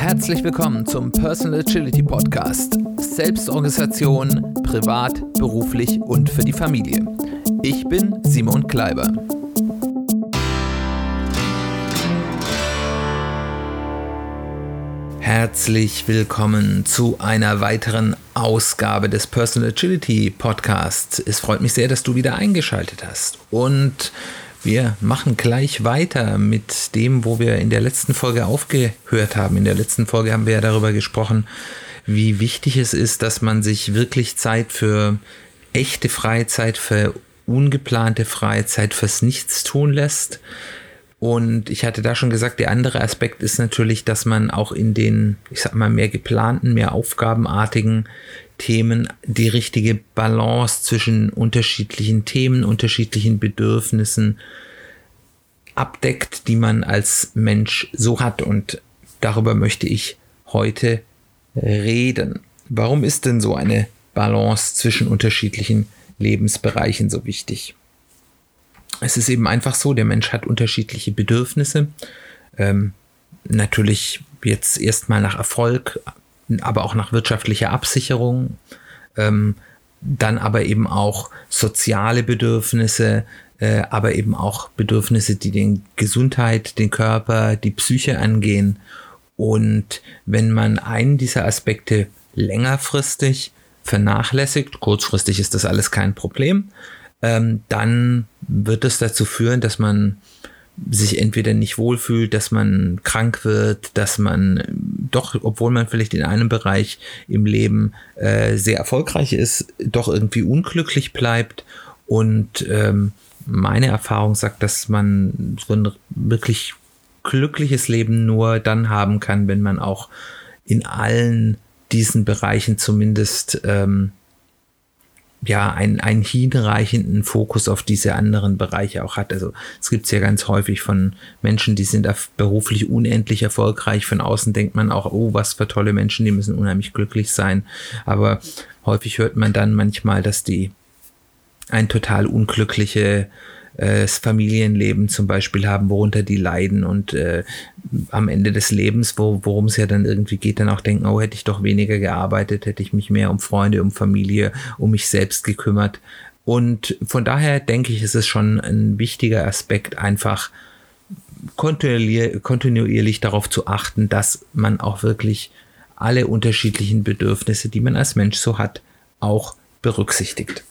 Herzlich willkommen zum Personal Agility Podcast. Selbstorganisation, privat, beruflich und für die Familie. Ich bin Simon Kleiber. Herzlich willkommen zu einer weiteren Ausgabe des Personal Agility Podcasts. Es freut mich sehr, dass du wieder eingeschaltet hast. Und wir machen gleich weiter mit dem, wo wir in der letzten Folge aufgehört haben. In der letzten Folge haben wir ja darüber gesprochen, wie wichtig es ist, dass man sich wirklich Zeit für echte Freizeit, für ungeplante Freizeit, fürs Nichtstun lässt und ich hatte da schon gesagt, der andere Aspekt ist natürlich, dass man auch in den, ich sag mal, mehr geplanten, mehr aufgabenartigen Themen die richtige Balance zwischen unterschiedlichen Themen, unterschiedlichen Bedürfnissen abdeckt, die man als Mensch so hat. Und darüber möchte ich heute reden. Warum ist denn so eine Balance zwischen unterschiedlichen Lebensbereichen so wichtig? es ist eben einfach so, der Mensch hat unterschiedliche Bedürfnisse. Ähm, natürlich jetzt erstmal nach Erfolg, aber auch nach wirtschaftlicher Absicherung. Ähm, dann aber eben auch soziale Bedürfnisse, äh, aber eben auch Bedürfnisse, die den Gesundheit, den Körper, die Psyche angehen. Und wenn man einen dieser Aspekte längerfristig vernachlässigt, kurzfristig ist das alles kein Problem, ähm, dann wird es dazu führen, dass man sich entweder nicht wohlfühlt, dass man krank wird, dass man doch, obwohl man vielleicht in einem Bereich im Leben äh, sehr erfolgreich ist, doch irgendwie unglücklich bleibt. Und ähm, meine Erfahrung sagt, dass man so ein wirklich glückliches Leben nur dann haben kann, wenn man auch in allen diesen Bereichen zumindest ähm, ja, einen, einen hinreichenden Fokus auf diese anderen Bereiche auch hat. Also es gibt es ja ganz häufig von Menschen, die sind beruflich unendlich erfolgreich. Von außen denkt man auch, oh, was für tolle Menschen, die müssen unheimlich glücklich sein. Aber häufig hört man dann manchmal, dass die ein total unglückliche äh, Familienleben zum Beispiel haben, worunter die leiden und äh, am Ende des Lebens, wo, worum es ja dann irgendwie geht, dann auch denken, oh, hätte ich doch weniger gearbeitet, hätte ich mich mehr um Freunde, um Familie, um mich selbst gekümmert. Und von daher denke ich, ist es schon ein wichtiger Aspekt, einfach kontinuierlich darauf zu achten, dass man auch wirklich alle unterschiedlichen Bedürfnisse, die man als Mensch so hat, auch berücksichtigt.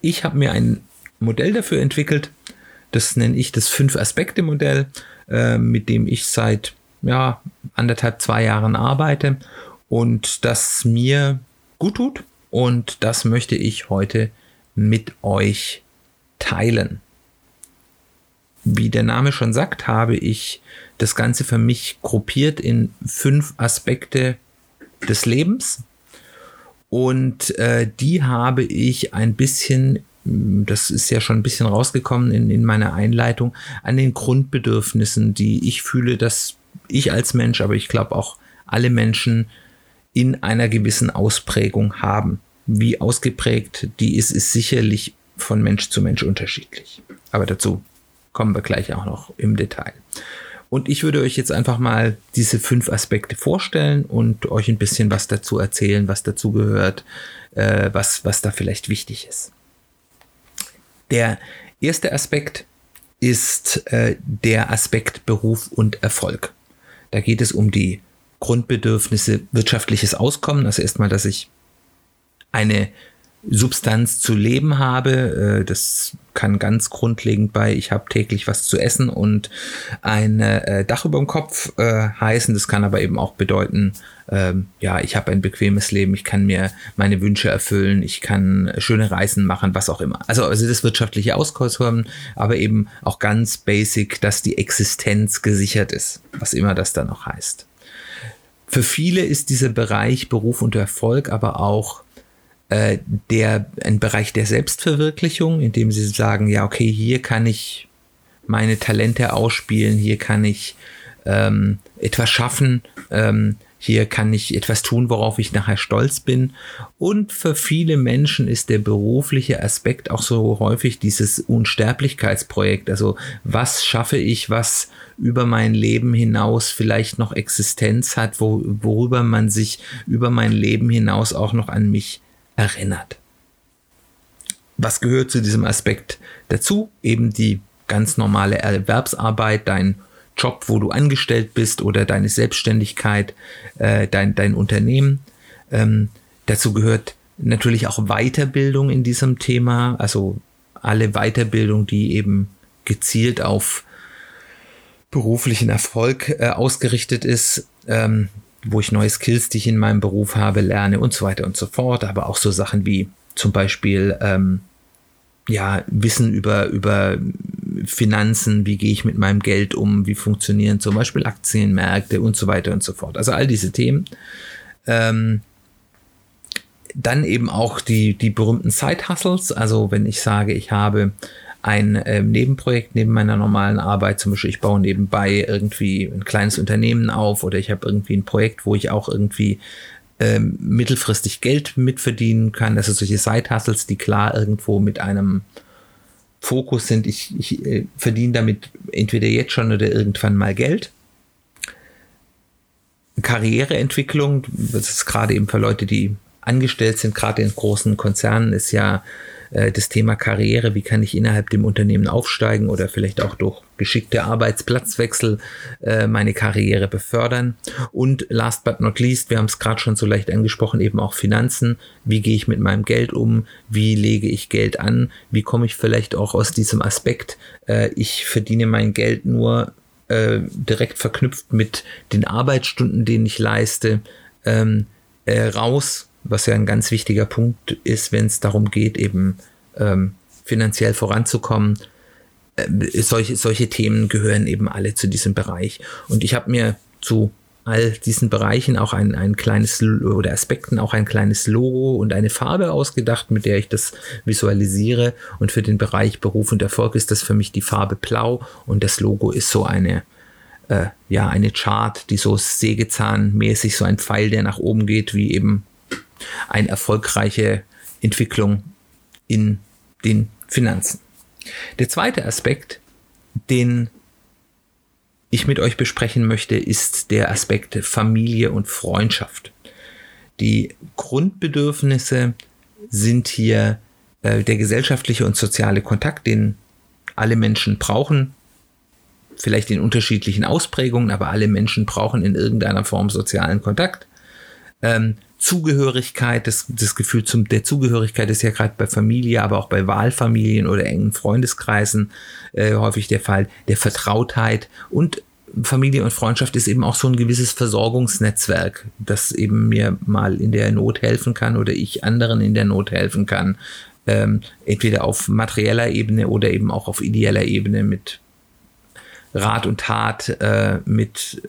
Ich habe mir ein Modell dafür entwickelt. Das nenne ich das Fünf-Aspekte-Modell, äh, mit dem ich seit ja, anderthalb, zwei Jahren arbeite und das mir gut tut. Und das möchte ich heute mit euch teilen. Wie der Name schon sagt, habe ich das Ganze für mich gruppiert in fünf Aspekte des Lebens. Und äh, die habe ich ein bisschen das ist ja schon ein bisschen rausgekommen in, in meiner Einleitung, an den Grundbedürfnissen, die ich fühle, dass ich als Mensch, aber ich glaube auch alle Menschen in einer gewissen Ausprägung haben. Wie ausgeprägt die ist, ist sicherlich von Mensch zu Mensch unterschiedlich. Aber dazu kommen wir gleich auch noch im Detail. Und ich würde euch jetzt einfach mal diese fünf Aspekte vorstellen und euch ein bisschen was dazu erzählen, was dazu gehört, äh, was, was da vielleicht wichtig ist. Der erste Aspekt ist äh, der Aspekt Beruf und Erfolg. Da geht es um die Grundbedürfnisse wirtschaftliches Auskommen. Also erstmal, dass ich eine Substanz zu leben habe. Äh, das kann ganz grundlegend bei, ich habe täglich was zu essen und ein äh, Dach über dem Kopf äh, heißen. Das kann aber eben auch bedeuten, ähm, ja, ich habe ein bequemes Leben, ich kann mir meine Wünsche erfüllen, ich kann schöne Reisen machen, was auch immer. Also, also das wirtschaftliche Auskommen, aber eben auch ganz basic, dass die Existenz gesichert ist, was immer das dann auch heißt. Für viele ist dieser Bereich Beruf und Erfolg aber auch äh, der ein Bereich der Selbstverwirklichung, in dem sie sagen, ja, okay, hier kann ich meine Talente ausspielen, hier kann ich ähm, etwas schaffen, ähm, hier kann ich etwas tun, worauf ich nachher stolz bin. Und für viele Menschen ist der berufliche Aspekt auch so häufig dieses Unsterblichkeitsprojekt. Also was schaffe ich, was über mein Leben hinaus vielleicht noch Existenz hat, wo, worüber man sich über mein Leben hinaus auch noch an mich erinnert. Was gehört zu diesem Aspekt dazu? Eben die ganz normale Erwerbsarbeit, dein Job, wo du angestellt bist oder deine Selbstständigkeit, äh, dein, dein Unternehmen. Ähm, dazu gehört natürlich auch Weiterbildung in diesem Thema, also alle Weiterbildung, die eben gezielt auf beruflichen Erfolg äh, ausgerichtet ist, ähm, wo ich neue Skills, die ich in meinem Beruf habe, lerne und so weiter und so fort, aber auch so Sachen wie zum Beispiel ähm, ja, Wissen über, über Finanzen, wie gehe ich mit meinem Geld um, wie funktionieren zum Beispiel Aktienmärkte und so weiter und so fort. Also all diese Themen. Ähm, dann eben auch die, die berühmten Side-Hustles. Also wenn ich sage, ich habe ein äh, Nebenprojekt neben meiner normalen Arbeit, zum Beispiel ich baue nebenbei irgendwie ein kleines Unternehmen auf oder ich habe irgendwie ein Projekt, wo ich auch irgendwie ähm, mittelfristig Geld mitverdienen kann. Also solche Side-Hustles, die klar irgendwo mit einem Fokus sind, ich, ich äh, verdiene damit entweder jetzt schon oder irgendwann mal Geld. Karriereentwicklung, das ist gerade eben für Leute, die angestellt sind, gerade in großen Konzernen, ist ja äh, das Thema Karriere, wie kann ich innerhalb dem Unternehmen aufsteigen oder vielleicht auch durch geschickte Arbeitsplatzwechsel äh, meine Karriere befördern. Und last but not least, wir haben es gerade schon so leicht angesprochen, eben auch Finanzen. Wie gehe ich mit meinem Geld um? Wie lege ich Geld an? Wie komme ich vielleicht auch aus diesem Aspekt, äh, ich verdiene mein Geld nur äh, direkt verknüpft mit den Arbeitsstunden, denen ich leiste, ähm, äh, raus was ja ein ganz wichtiger Punkt ist, wenn es darum geht, eben ähm, finanziell voranzukommen. Äh, solche, solche Themen gehören eben alle zu diesem Bereich. Und ich habe mir zu all diesen Bereichen auch ein, ein kleines oder Aspekten auch ein kleines Logo und eine Farbe ausgedacht, mit der ich das visualisiere. Und für den Bereich Beruf und Erfolg ist das für mich die Farbe Blau und das Logo ist so eine äh, ja eine Chart, die so sägezahnmäßig so ein Pfeil, der nach oben geht, wie eben eine erfolgreiche Entwicklung in den Finanzen. Der zweite Aspekt, den ich mit euch besprechen möchte, ist der Aspekt Familie und Freundschaft. Die Grundbedürfnisse sind hier äh, der gesellschaftliche und soziale Kontakt, den alle Menschen brauchen, vielleicht in unterschiedlichen Ausprägungen, aber alle Menschen brauchen in irgendeiner Form sozialen Kontakt. Ähm, Zugehörigkeit, das, das Gefühl zum, der Zugehörigkeit ist ja gerade bei Familie, aber auch bei Wahlfamilien oder engen Freundeskreisen äh, häufig der Fall, der Vertrautheit und Familie und Freundschaft ist eben auch so ein gewisses Versorgungsnetzwerk, das eben mir mal in der Not helfen kann oder ich anderen in der Not helfen kann. Ähm, entweder auf materieller Ebene oder eben auch auf ideeller Ebene mit Rat und Tat, äh, mit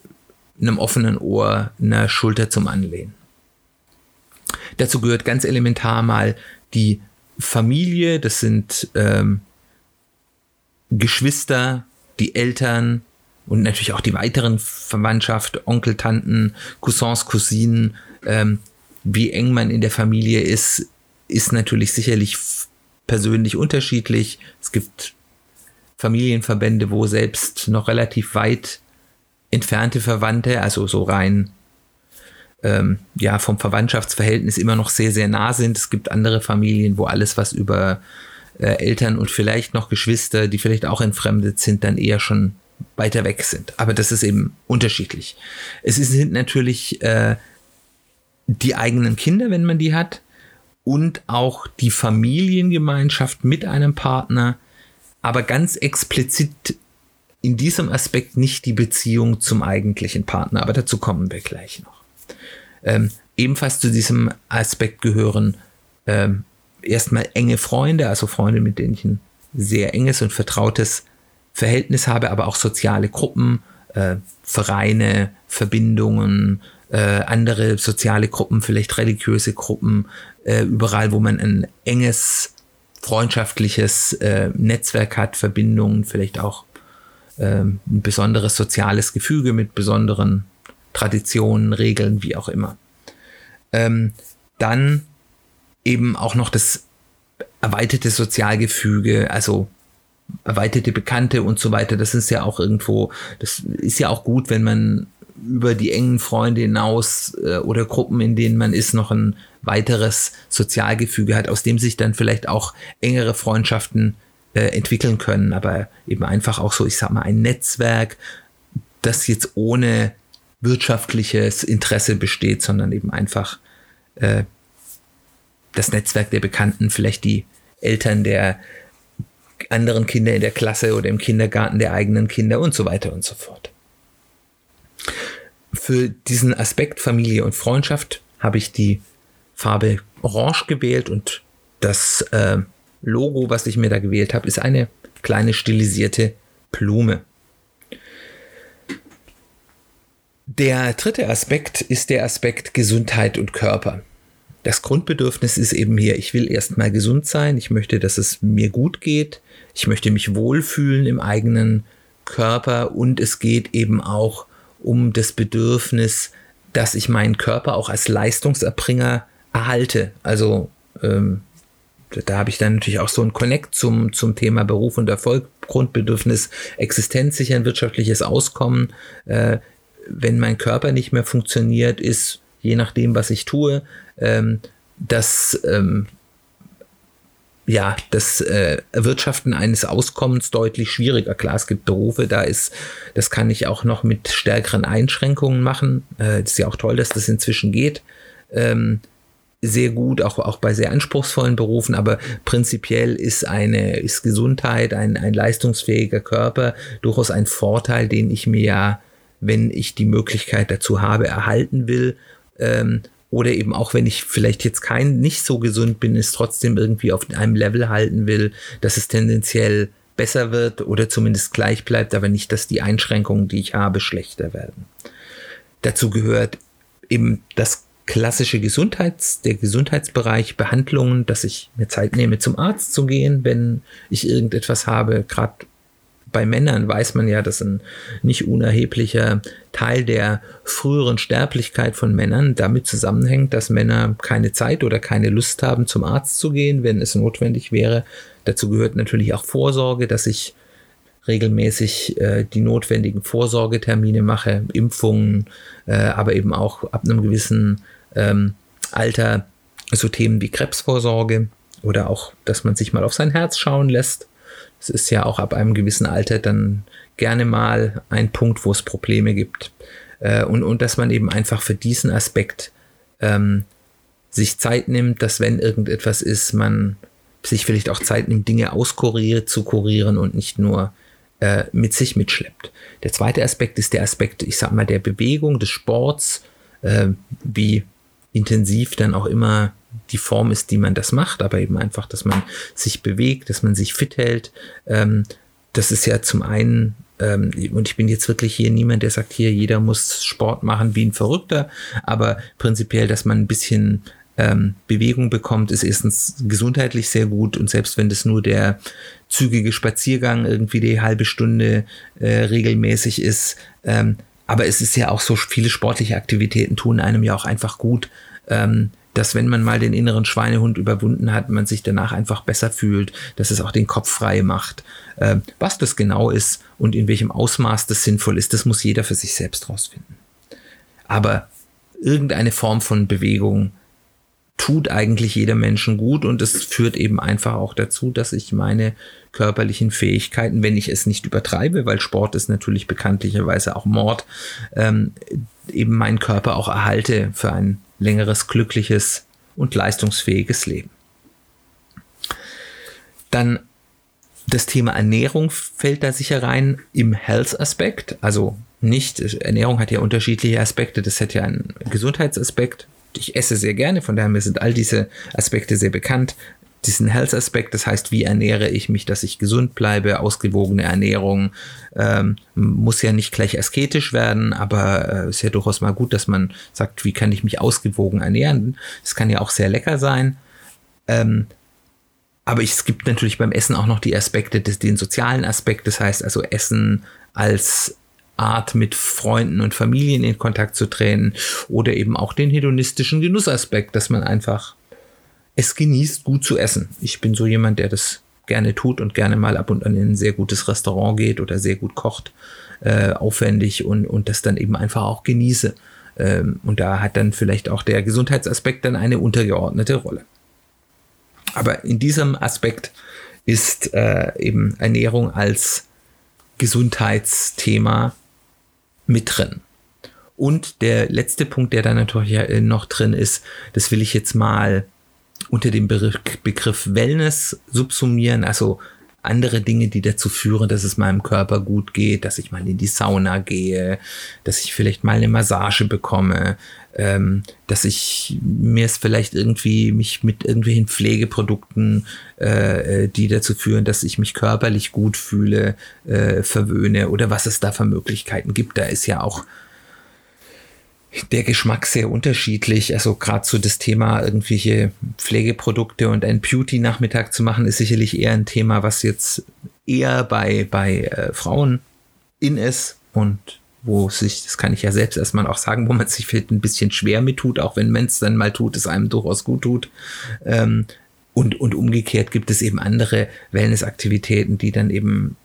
einem offenen Ohr, einer Schulter zum Anlehnen. Dazu gehört ganz elementar mal die Familie, das sind ähm, Geschwister, die Eltern und natürlich auch die weiteren Verwandtschaft, Onkel, Tanten, Cousins, Cousinen. Ähm, wie eng man in der Familie ist, ist natürlich sicherlich persönlich unterschiedlich. Es gibt Familienverbände, wo selbst noch relativ weit entfernte Verwandte, also so rein ähm, ja vom Verwandtschaftsverhältnis immer noch sehr, sehr nah sind. Es gibt andere Familien, wo alles, was über äh, Eltern und vielleicht noch Geschwister, die vielleicht auch entfremdet sind, dann eher schon weiter weg sind. Aber das ist eben unterschiedlich. Es sind natürlich äh, die eigenen Kinder, wenn man die hat, und auch die Familiengemeinschaft mit einem Partner, aber ganz explizit in diesem Aspekt nicht die Beziehung zum eigentlichen Partner. Aber dazu kommen wir gleich noch. Ähm, ebenfalls zu diesem Aspekt gehören ähm, erstmal enge Freunde, also Freunde, mit denen ich ein sehr enges und vertrautes Verhältnis habe, aber auch soziale Gruppen, äh, Vereine, Verbindungen, äh, andere soziale Gruppen, vielleicht religiöse Gruppen, äh, überall, wo man ein enges freundschaftliches äh, Netzwerk hat, Verbindungen, vielleicht auch ähm, ein besonderes soziales Gefüge mit besonderen Traditionen, Regeln, wie auch immer. Ähm, dann eben auch noch das erweiterte Sozialgefüge, also erweiterte Bekannte und so weiter. Das ist ja auch irgendwo, das ist ja auch gut, wenn man über die engen Freunde hinaus äh, oder Gruppen, in denen man ist, noch ein weiteres Sozialgefüge hat, aus dem sich dann vielleicht auch engere Freundschaften äh, entwickeln können. Aber eben einfach auch so, ich sag mal, ein Netzwerk, das jetzt ohne wirtschaftliches Interesse besteht, sondern eben einfach äh, das Netzwerk der Bekannten, vielleicht die Eltern der anderen Kinder in der Klasse oder im Kindergarten der eigenen Kinder und so weiter und so fort. Für diesen Aspekt Familie und Freundschaft habe ich die Farbe Orange gewählt und das äh, Logo, was ich mir da gewählt habe, ist eine kleine stilisierte Blume. Der dritte Aspekt ist der Aspekt Gesundheit und Körper. Das Grundbedürfnis ist eben hier, ich will erstmal gesund sein, ich möchte, dass es mir gut geht, ich möchte mich wohlfühlen im eigenen Körper und es geht eben auch um das Bedürfnis, dass ich meinen Körper auch als Leistungserbringer erhalte. Also ähm, da habe ich dann natürlich auch so ein Connect zum, zum Thema Beruf und Erfolg, Grundbedürfnis, Existenz sichern, wirtschaftliches Auskommen. Äh, wenn mein Körper nicht mehr funktioniert, ist, je nachdem, was ich tue, ähm, das ähm, ja, das äh, Erwirtschaften eines Auskommens deutlich schwieriger. Klar, es gibt Berufe, da ist, das kann ich auch noch mit stärkeren Einschränkungen machen. Äh, ist ja auch toll, dass das inzwischen geht. Ähm, sehr gut, auch, auch bei sehr anspruchsvollen Berufen, aber prinzipiell ist eine, ist Gesundheit, ein, ein leistungsfähiger Körper durchaus ein Vorteil, den ich mir ja, wenn ich die Möglichkeit dazu habe, erhalten will. Ähm, oder eben auch wenn ich vielleicht jetzt kein nicht so gesund bin, es trotzdem irgendwie auf einem Level halten will, dass es tendenziell besser wird oder zumindest gleich bleibt, aber nicht, dass die Einschränkungen, die ich habe, schlechter werden. Dazu gehört eben das klassische Gesundheits, der Gesundheitsbereich, Behandlungen, dass ich mir Zeit nehme, zum Arzt zu gehen, wenn ich irgendetwas habe. Gerade bei Männern weiß man ja, dass ein nicht unerheblicher Teil der früheren Sterblichkeit von Männern damit zusammenhängt, dass Männer keine Zeit oder keine Lust haben, zum Arzt zu gehen, wenn es notwendig wäre. Dazu gehört natürlich auch Vorsorge, dass ich regelmäßig äh, die notwendigen Vorsorgetermine mache, Impfungen, äh, aber eben auch ab einem gewissen ähm, Alter so Themen wie Krebsvorsorge oder auch, dass man sich mal auf sein Herz schauen lässt. Es ist ja auch ab einem gewissen Alter dann gerne mal ein Punkt, wo es Probleme gibt. Äh, und, und dass man eben einfach für diesen Aspekt ähm, sich Zeit nimmt, dass wenn irgendetwas ist, man sich vielleicht auch Zeit nimmt, Dinge auskuriert zu kurieren und nicht nur äh, mit sich mitschleppt. Der zweite Aspekt ist der Aspekt, ich sag mal, der Bewegung, des Sports, äh, wie intensiv dann auch immer die Form ist, die man das macht, aber eben einfach, dass man sich bewegt, dass man sich fit hält. Ähm, das ist ja zum einen, ähm, und ich bin jetzt wirklich hier niemand, der sagt, hier jeder muss Sport machen wie ein Verrückter, aber prinzipiell, dass man ein bisschen ähm, Bewegung bekommt, ist erstens gesundheitlich sehr gut und selbst wenn das nur der zügige Spaziergang irgendwie die halbe Stunde äh, regelmäßig ist, ähm, aber es ist ja auch so, viele sportliche Aktivitäten tun einem ja auch einfach gut, ähm, dass wenn man mal den inneren Schweinehund überwunden hat, man sich danach einfach besser fühlt, dass es auch den Kopf frei macht. Ähm, was das genau ist und in welchem Ausmaß das sinnvoll ist, das muss jeder für sich selbst rausfinden. Aber irgendeine Form von Bewegung tut eigentlich jeder Menschen gut und es führt eben einfach auch dazu, dass ich meine körperlichen Fähigkeiten, wenn ich es nicht übertreibe, weil Sport ist natürlich bekanntlicherweise auch Mord, ähm, eben meinen Körper auch erhalte für ein längeres, glückliches und leistungsfähiges Leben. Dann das Thema Ernährung fällt da sicher rein im Health-Aspekt. Also nicht, Ernährung hat ja unterschiedliche Aspekte. Das hat ja einen Gesundheitsaspekt. Ich esse sehr gerne, von daher sind all diese Aspekte sehr bekannt diesen Health-Aspekt, das heißt, wie ernähre ich mich, dass ich gesund bleibe, ausgewogene Ernährung, ähm, muss ja nicht gleich asketisch werden, aber äh, ist ja durchaus mal gut, dass man sagt, wie kann ich mich ausgewogen ernähren. Es kann ja auch sehr lecker sein. Ähm, aber es gibt natürlich beim Essen auch noch die Aspekte, des, den sozialen Aspekt, das heißt also Essen als Art mit Freunden und Familien in Kontakt zu treten oder eben auch den hedonistischen Genussaspekt, dass man einfach es genießt, gut zu essen. Ich bin so jemand, der das gerne tut und gerne mal ab und an in ein sehr gutes Restaurant geht oder sehr gut kocht, äh, aufwendig und, und das dann eben einfach auch genieße. Ähm, und da hat dann vielleicht auch der Gesundheitsaspekt dann eine untergeordnete Rolle. Aber in diesem Aspekt ist äh, eben Ernährung als Gesundheitsthema mit drin. Und der letzte Punkt, der da natürlich äh, noch drin ist, das will ich jetzt mal unter dem Begriff Wellness subsumieren, also andere Dinge, die dazu führen, dass es meinem Körper gut geht, dass ich mal in die Sauna gehe, dass ich vielleicht mal eine Massage bekomme, ähm, dass ich mir es vielleicht irgendwie mich mit irgendwelchen Pflegeprodukten, äh, äh, die dazu führen, dass ich mich körperlich gut fühle, äh, verwöhne oder was es da für Möglichkeiten gibt. Da ist ja auch der Geschmack sehr unterschiedlich. Also gerade so das Thema irgendwelche Pflegeprodukte und ein Beauty-Nachmittag zu machen, ist sicherlich eher ein Thema, was jetzt eher bei, bei äh, Frauen in ist und wo sich, das kann ich ja selbst erstmal auch sagen, wo man sich vielleicht ein bisschen schwer mit tut, auch wenn man es dann mal tut, es einem durchaus gut tut. Ähm, und, und umgekehrt gibt es eben andere Wellnessaktivitäten, die dann eben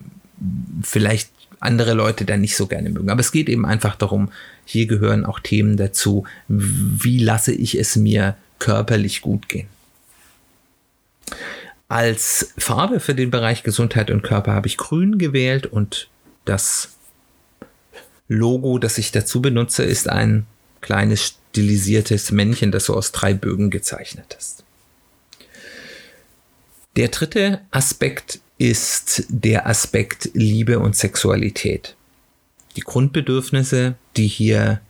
vielleicht andere Leute dann nicht so gerne mögen. Aber es geht eben einfach darum, hier gehören auch Themen dazu, wie lasse ich es mir körperlich gut gehen. Als Farbe für den Bereich Gesundheit und Körper habe ich grün gewählt und das Logo, das ich dazu benutze, ist ein kleines stilisiertes Männchen, das so aus drei Bögen gezeichnet ist. Der dritte Aspekt ist der Aspekt Liebe und Sexualität. Die Grundbedürfnisse, die hier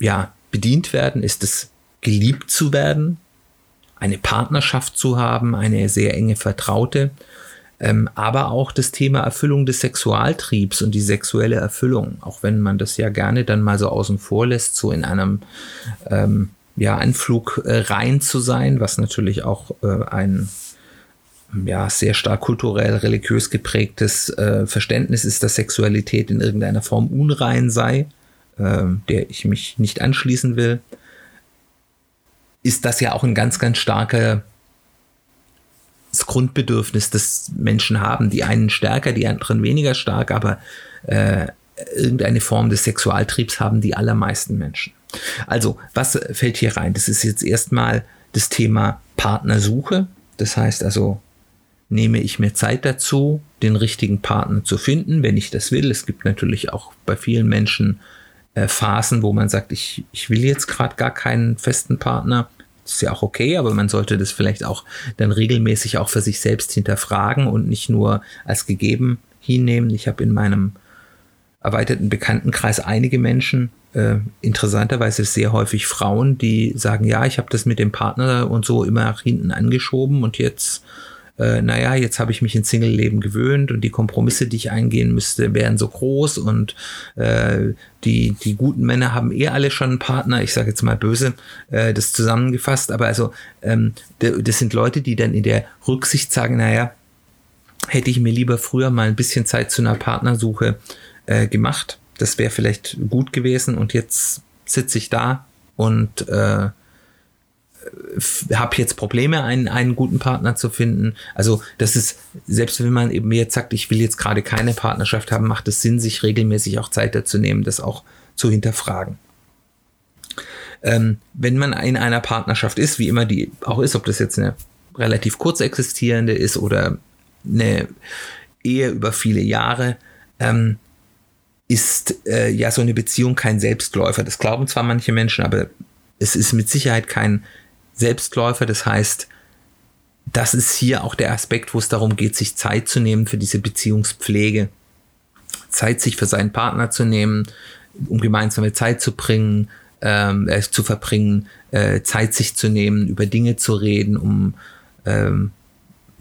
ja bedient werden, ist es geliebt zu werden, eine Partnerschaft zu haben, eine sehr enge Vertraute, ähm, aber auch das Thema Erfüllung des Sexualtriebs und die sexuelle Erfüllung, auch wenn man das ja gerne dann mal so außen vor lässt, so in einem ähm, ja, Anflug äh, rein zu sein, was natürlich auch äh, ein ja, sehr stark kulturell, religiös geprägtes äh, Verständnis ist, dass Sexualität in irgendeiner Form unrein sei, äh, der ich mich nicht anschließen will, ist das ja auch ein ganz, ganz starkes Grundbedürfnis, das Menschen haben. Die einen stärker, die anderen weniger stark, aber äh, irgendeine Form des Sexualtriebs haben die allermeisten Menschen. Also, was fällt hier rein? Das ist jetzt erstmal das Thema Partnersuche. Das heißt also, nehme ich mir Zeit dazu, den richtigen Partner zu finden, wenn ich das will. Es gibt natürlich auch bei vielen Menschen äh, Phasen, wo man sagt, ich, ich will jetzt gerade gar keinen festen Partner. Das ist ja auch okay, aber man sollte das vielleicht auch dann regelmäßig auch für sich selbst hinterfragen und nicht nur als gegeben hinnehmen. Ich habe in meinem erweiterten Bekanntenkreis einige Menschen, äh, interessanterweise sehr häufig Frauen, die sagen, ja, ich habe das mit dem Partner und so immer nach hinten angeschoben und jetzt äh, naja, jetzt habe ich mich ins Single-Leben gewöhnt und die Kompromisse, die ich eingehen müsste, wären so groß und äh, die, die guten Männer haben eh alle schon einen Partner, ich sage jetzt mal böse, äh, das zusammengefasst, aber also ähm, das sind Leute, die dann in der Rücksicht sagen, naja, hätte ich mir lieber früher mal ein bisschen Zeit zu einer Partnersuche äh, gemacht. Das wäre vielleicht gut gewesen und jetzt sitze ich da und äh, habe jetzt Probleme, einen, einen guten Partner zu finden. Also das ist, selbst wenn man eben jetzt sagt, ich will jetzt gerade keine Partnerschaft haben, macht es Sinn, sich regelmäßig auch Zeit dazu nehmen, das auch zu hinterfragen. Ähm, wenn man in einer Partnerschaft ist, wie immer die auch ist, ob das jetzt eine relativ kurz existierende ist oder eine Ehe über viele Jahre, ähm, ist äh, ja so eine Beziehung kein Selbstläufer. Das glauben zwar manche Menschen, aber es ist mit Sicherheit kein Selbstläufer. Das heißt, das ist hier auch der Aspekt, wo es darum geht, sich Zeit zu nehmen für diese Beziehungspflege. Zeit, sich für seinen Partner zu nehmen, um gemeinsame Zeit zu bringen, ähm, äh, zu verbringen, äh, Zeit sich zu nehmen, über Dinge zu reden, um ähm,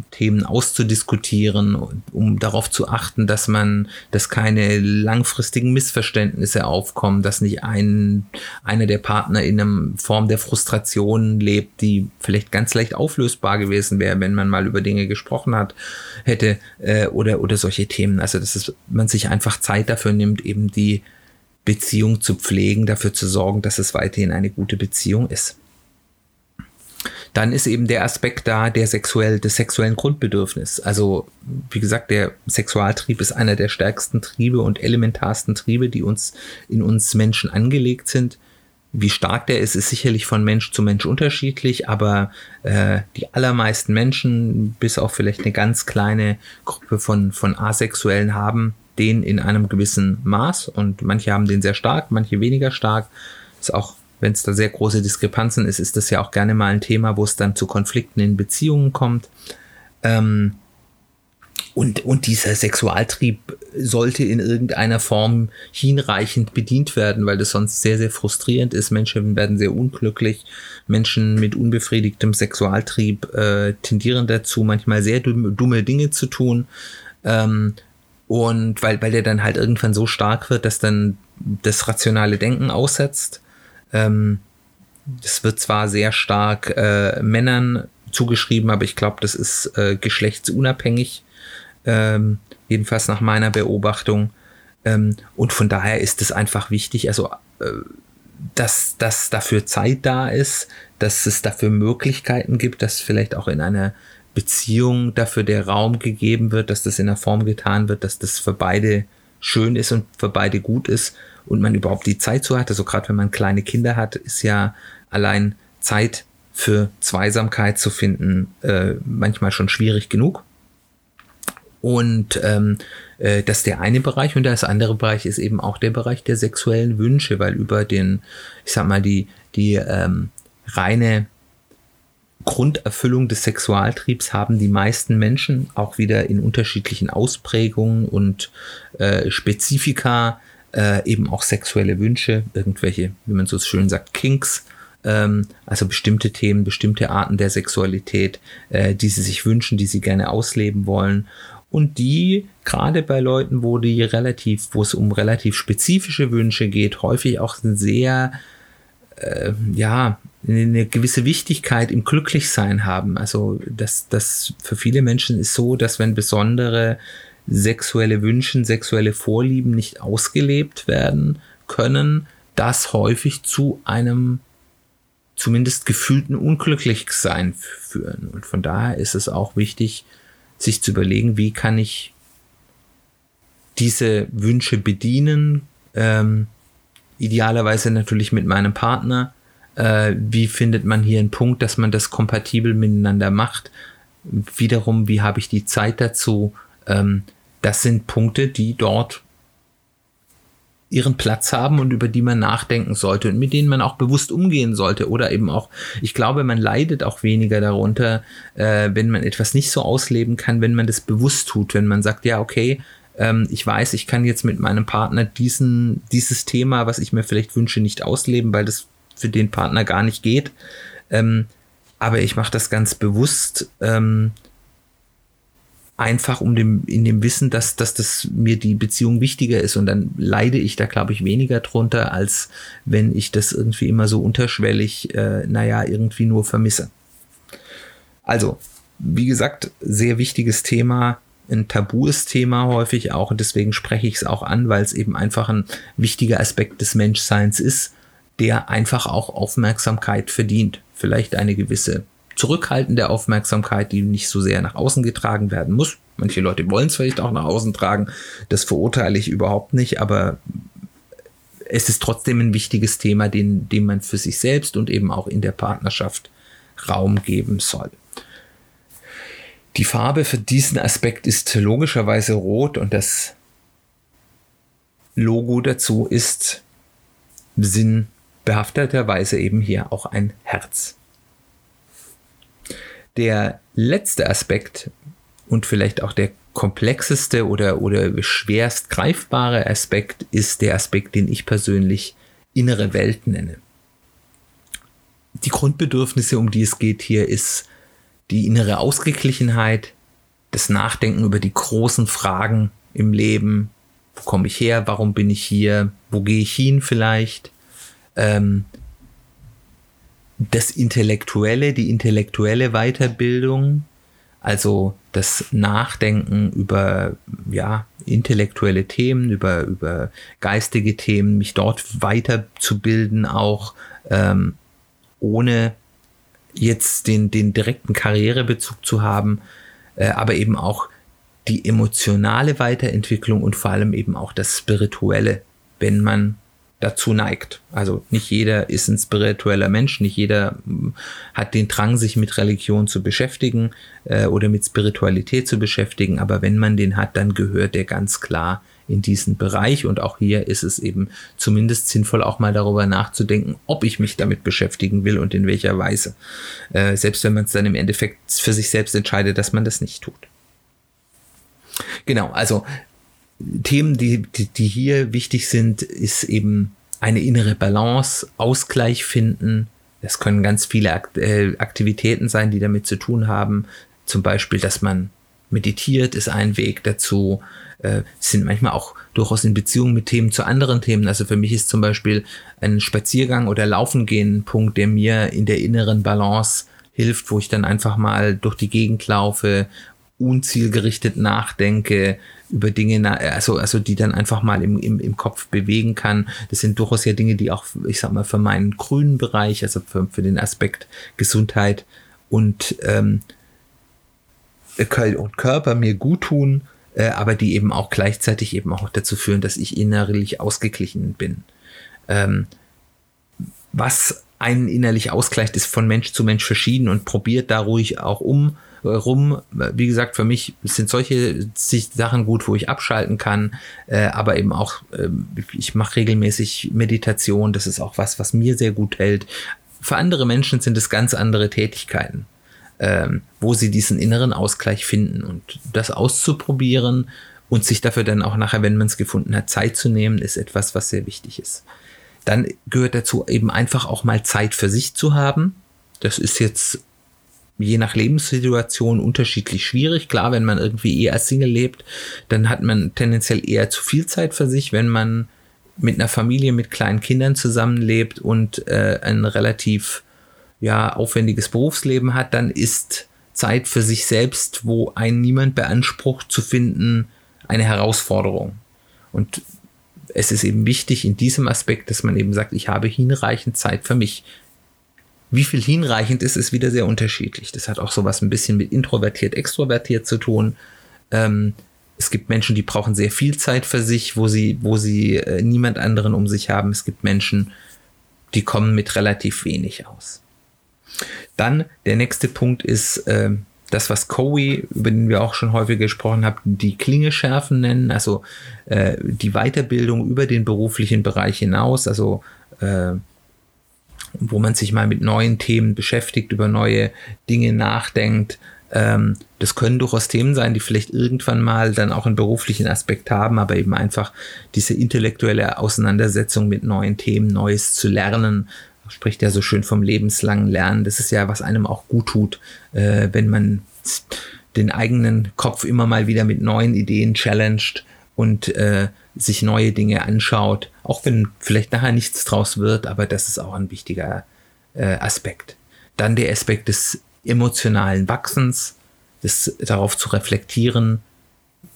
Themen auszudiskutieren, um darauf zu achten, dass man, dass keine langfristigen Missverständnisse aufkommen, dass nicht ein, einer der Partner in einer Form der Frustration lebt, die vielleicht ganz leicht auflösbar gewesen wäre, wenn man mal über Dinge gesprochen hat, hätte, äh, oder, oder solche Themen. Also, dass es, man sich einfach Zeit dafür nimmt, eben die Beziehung zu pflegen, dafür zu sorgen, dass es weiterhin eine gute Beziehung ist dann ist eben der Aspekt da der sexuell, des sexuellen Grundbedürfnis. Also, wie gesagt, der Sexualtrieb ist einer der stärksten Triebe und elementarsten Triebe, die uns in uns Menschen angelegt sind. Wie stark der ist, ist sicherlich von Mensch zu Mensch unterschiedlich, aber äh, die allermeisten Menschen, bis auf vielleicht eine ganz kleine Gruppe von, von Asexuellen, haben den in einem gewissen Maß und manche haben den sehr stark, manche weniger stark. Ist auch wenn es da sehr große Diskrepanzen ist, ist das ja auch gerne mal ein Thema, wo es dann zu Konflikten in Beziehungen kommt. Ähm, und, und dieser Sexualtrieb sollte in irgendeiner Form hinreichend bedient werden, weil das sonst sehr, sehr frustrierend ist. Menschen werden sehr unglücklich. Menschen mit unbefriedigtem Sexualtrieb äh, tendieren dazu, manchmal sehr dumme, dumme Dinge zu tun. Ähm, und weil, weil der dann halt irgendwann so stark wird, dass dann das rationale Denken aussetzt ähm, das wird zwar sehr stark äh, Männern zugeschrieben, aber ich glaube, das ist äh, geschlechtsunabhängig, ähm, jedenfalls nach meiner Beobachtung. Ähm, und von daher ist es einfach wichtig, also äh, dass, dass dafür Zeit da ist, dass es dafür Möglichkeiten gibt, dass vielleicht auch in einer Beziehung dafür der Raum gegeben wird, dass das in einer Form getan wird, dass das für beide schön ist und für beide gut ist und man überhaupt die Zeit zu hat. Also gerade wenn man kleine Kinder hat, ist ja allein Zeit für Zweisamkeit zu finden äh, manchmal schon schwierig genug. Und ähm, äh, das ist der eine Bereich und das andere Bereich ist eben auch der Bereich der sexuellen Wünsche, weil über den, ich sag mal, die, die ähm, reine Grunderfüllung des Sexualtriebs haben die meisten Menschen auch wieder in unterschiedlichen Ausprägungen und äh, Spezifika äh, eben auch sexuelle Wünsche, irgendwelche, wie man so schön sagt, Kinks, ähm, also bestimmte Themen, bestimmte Arten der Sexualität, äh, die sie sich wünschen, die sie gerne ausleben wollen. Und die, gerade bei Leuten, wo die relativ, wo es um relativ spezifische Wünsche geht, häufig auch sehr, äh, ja, eine gewisse Wichtigkeit im Glücklichsein haben. Also das, das für viele Menschen ist so, dass wenn besondere sexuelle Wünsche, sexuelle Vorlieben nicht ausgelebt werden können, das häufig zu einem zumindest gefühlten Unglücklichsein führen. Und von daher ist es auch wichtig, sich zu überlegen, wie kann ich diese Wünsche bedienen, ähm, idealerweise natürlich mit meinem Partner. Äh, wie findet man hier einen Punkt, dass man das kompatibel miteinander macht? Wiederum, wie habe ich die Zeit dazu? Ähm, das sind Punkte, die dort ihren Platz haben und über die man nachdenken sollte und mit denen man auch bewusst umgehen sollte oder eben auch, ich glaube, man leidet auch weniger darunter, äh, wenn man etwas nicht so ausleben kann, wenn man das bewusst tut, wenn man sagt, ja, okay, ähm, ich weiß, ich kann jetzt mit meinem Partner diesen, dieses Thema, was ich mir vielleicht wünsche, nicht ausleben, weil das für den Partner gar nicht geht. Ähm, aber ich mache das ganz bewusst. Ähm, einfach um dem, in dem Wissen, dass, dass das mir die Beziehung wichtiger ist und dann leide ich da, glaube ich, weniger drunter, als wenn ich das irgendwie immer so unterschwellig, äh, naja, irgendwie nur vermisse. Also, wie gesagt, sehr wichtiges Thema, ein tabues Thema häufig auch und deswegen spreche ich es auch an, weil es eben einfach ein wichtiger Aspekt des Menschseins ist, der einfach auch Aufmerksamkeit verdient. Vielleicht eine gewisse zurückhaltende Aufmerksamkeit, die nicht so sehr nach außen getragen werden muss. Manche Leute wollen es vielleicht auch nach außen tragen. Das verurteile ich überhaupt nicht, aber es ist trotzdem ein wichtiges Thema, den, dem man für sich selbst und eben auch in der Partnerschaft Raum geben soll. Die Farbe für diesen Aspekt ist logischerweise rot und das Logo dazu ist sinnbehafteterweise eben hier auch ein Herz. Der letzte Aspekt und vielleicht auch der komplexeste oder, oder schwerst greifbare Aspekt ist der Aspekt, den ich persönlich innere Welt nenne. Die Grundbedürfnisse, um die es geht hier, ist die innere Ausgeglichenheit, das Nachdenken über die großen Fragen im Leben, wo komme ich her, warum bin ich hier, wo gehe ich hin vielleicht, ähm, das Intellektuelle, die intellektuelle Weiterbildung, also das Nachdenken über ja, intellektuelle Themen, über, über geistige Themen, mich dort weiterzubilden, auch ähm, ohne jetzt den, den direkten Karrierebezug zu haben, äh, aber eben auch die emotionale Weiterentwicklung und vor allem eben auch das Spirituelle, wenn man dazu neigt. Also nicht jeder ist ein spiritueller Mensch, nicht jeder hm, hat den Drang, sich mit Religion zu beschäftigen äh, oder mit Spiritualität zu beschäftigen, aber wenn man den hat, dann gehört der ganz klar in diesen Bereich und auch hier ist es eben zumindest sinnvoll, auch mal darüber nachzudenken, ob ich mich damit beschäftigen will und in welcher Weise. Äh, selbst wenn man es dann im Endeffekt für sich selbst entscheidet, dass man das nicht tut. Genau, also Themen, die, die, die hier wichtig sind, ist eben eine innere Balance, Ausgleich finden. Es können ganz viele äh, Aktivitäten sein, die damit zu tun haben. Zum Beispiel, dass man meditiert, ist ein Weg dazu. Äh, sind manchmal auch durchaus in Beziehung mit Themen zu anderen Themen. Also für mich ist zum Beispiel ein Spaziergang oder Laufen gehen ein Punkt, der mir in der inneren Balance hilft, wo ich dann einfach mal durch die Gegend laufe, unzielgerichtet nachdenke, über Dinge, also, also die dann einfach mal im, im, im Kopf bewegen kann. Das sind durchaus ja Dinge, die auch, ich sag mal, für meinen grünen Bereich, also für, für den Aspekt Gesundheit und, ähm, und Körper mir gut tun, äh, aber die eben auch gleichzeitig eben auch dazu führen, dass ich innerlich ausgeglichen bin. Ähm, was einen innerlich ausgleicht, ist von Mensch zu Mensch verschieden und probiert da ruhig auch um rum. Wie gesagt, für mich sind solche Sachen gut, wo ich abschalten kann, äh, aber eben auch, äh, ich mache regelmäßig Meditation, das ist auch was, was mir sehr gut hält. Für andere Menschen sind es ganz andere Tätigkeiten, ähm, wo sie diesen inneren Ausgleich finden und das auszuprobieren und sich dafür dann auch nachher, wenn man es gefunden hat, Zeit zu nehmen, ist etwas, was sehr wichtig ist. Dann gehört dazu eben einfach auch mal Zeit für sich zu haben. Das ist jetzt je nach Lebenssituation unterschiedlich schwierig. Klar, wenn man irgendwie eher als Single lebt, dann hat man tendenziell eher zu viel Zeit für sich. Wenn man mit einer Familie mit kleinen Kindern zusammenlebt und äh, ein relativ ja, aufwendiges Berufsleben hat, dann ist Zeit für sich selbst, wo ein niemand beansprucht zu finden, eine Herausforderung. Und es ist eben wichtig in diesem Aspekt, dass man eben sagt, ich habe hinreichend Zeit für mich. Wie viel hinreichend ist, ist wieder sehr unterschiedlich. Das hat auch sowas ein bisschen mit introvertiert, extrovertiert zu tun. Ähm, es gibt Menschen, die brauchen sehr viel Zeit für sich, wo sie, wo sie äh, niemand anderen um sich haben. Es gibt Menschen, die kommen mit relativ wenig aus. Dann der nächste Punkt ist äh, das, was Cowie, über den wir auch schon häufig gesprochen haben, die Klinge schärfen nennen, also äh, die Weiterbildung über den beruflichen Bereich hinaus, also äh, wo man sich mal mit neuen Themen beschäftigt, über neue Dinge nachdenkt. Ähm, das können durchaus Themen sein, die vielleicht irgendwann mal dann auch einen beruflichen Aspekt haben, aber eben einfach diese intellektuelle Auseinandersetzung mit neuen Themen, Neues zu lernen, spricht ja so schön vom lebenslangen Lernen. Das ist ja, was einem auch gut tut, äh, wenn man den eigenen Kopf immer mal wieder mit neuen Ideen challenged und äh, sich neue Dinge anschaut, auch wenn vielleicht nachher nichts draus wird, aber das ist auch ein wichtiger äh, Aspekt. Dann der Aspekt des emotionalen Wachsens, das darauf zu reflektieren,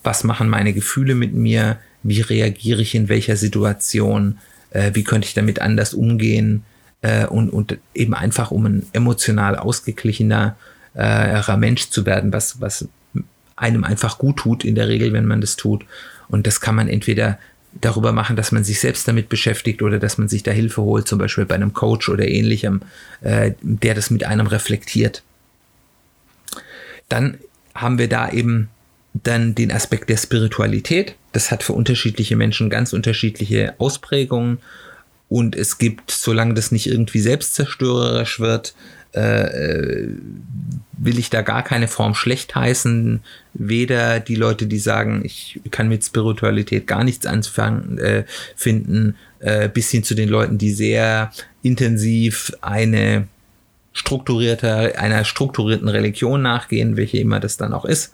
was machen meine Gefühle mit mir, wie reagiere ich in welcher Situation, äh, wie könnte ich damit anders umgehen äh, und, und eben einfach um ein emotional ausgeglichener äh, Mensch zu werden, was, was einem einfach gut tut in der Regel, wenn man das tut und das kann man entweder darüber machen, dass man sich selbst damit beschäftigt oder dass man sich da Hilfe holt, zum Beispiel bei einem Coach oder ähnlichem, äh, der das mit einem reflektiert. Dann haben wir da eben dann den Aspekt der Spiritualität. Das hat für unterschiedliche Menschen ganz unterschiedliche Ausprägungen. Und es gibt, solange das nicht irgendwie selbstzerstörerisch wird, äh, will ich da gar keine Form schlecht heißen. Weder die Leute, die sagen, ich kann mit Spiritualität gar nichts anfangen, äh, finden, äh, bis hin zu den Leuten, die sehr intensiv eine strukturierter, einer strukturierten Religion nachgehen, welche immer das dann auch ist.